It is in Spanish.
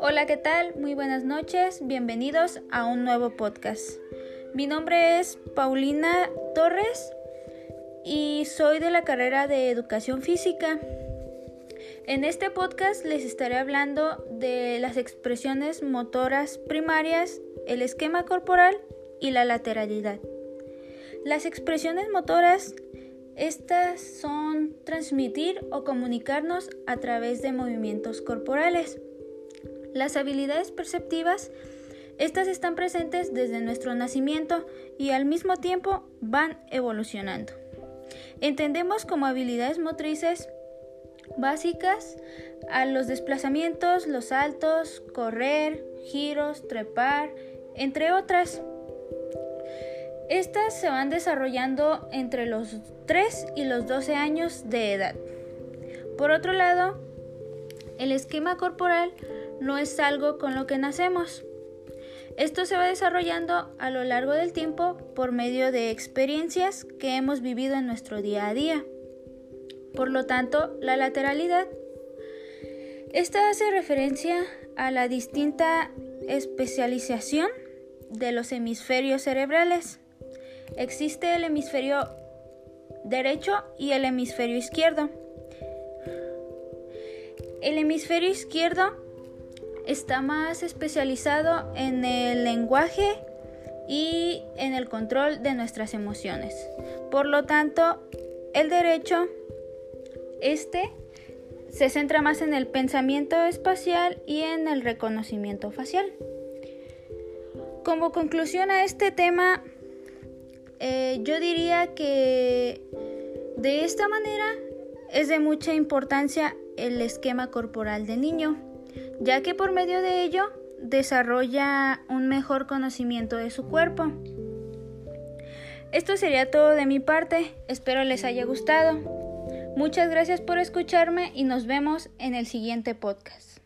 Hola, ¿qué tal? Muy buenas noches, bienvenidos a un nuevo podcast. Mi nombre es Paulina Torres y soy de la carrera de Educación Física. En este podcast les estaré hablando de las expresiones motoras primarias, el esquema corporal y la lateralidad. Las expresiones motoras, estas son transmitir o comunicarnos a través de movimientos corporales. Las habilidades perceptivas, estas están presentes desde nuestro nacimiento y al mismo tiempo van evolucionando. Entendemos como habilidades motrices básicas a los desplazamientos, los saltos, correr, giros, trepar, entre otras. Estas se van desarrollando entre los 3 y los 12 años de edad. Por otro lado, el esquema corporal no es algo con lo que nacemos. Esto se va desarrollando a lo largo del tiempo por medio de experiencias que hemos vivido en nuestro día a día. Por lo tanto, la lateralidad. Esta hace referencia a la distinta especialización de los hemisferios cerebrales. Existe el hemisferio derecho y el hemisferio izquierdo. El hemisferio izquierdo está más especializado en el lenguaje y en el control de nuestras emociones. Por lo tanto, el derecho este se centra más en el pensamiento espacial y en el reconocimiento facial. Como conclusión a este tema, eh, yo diría que de esta manera es de mucha importancia el esquema corporal del niño, ya que por medio de ello desarrolla un mejor conocimiento de su cuerpo. Esto sería todo de mi parte, espero les haya gustado. Muchas gracias por escucharme y nos vemos en el siguiente podcast.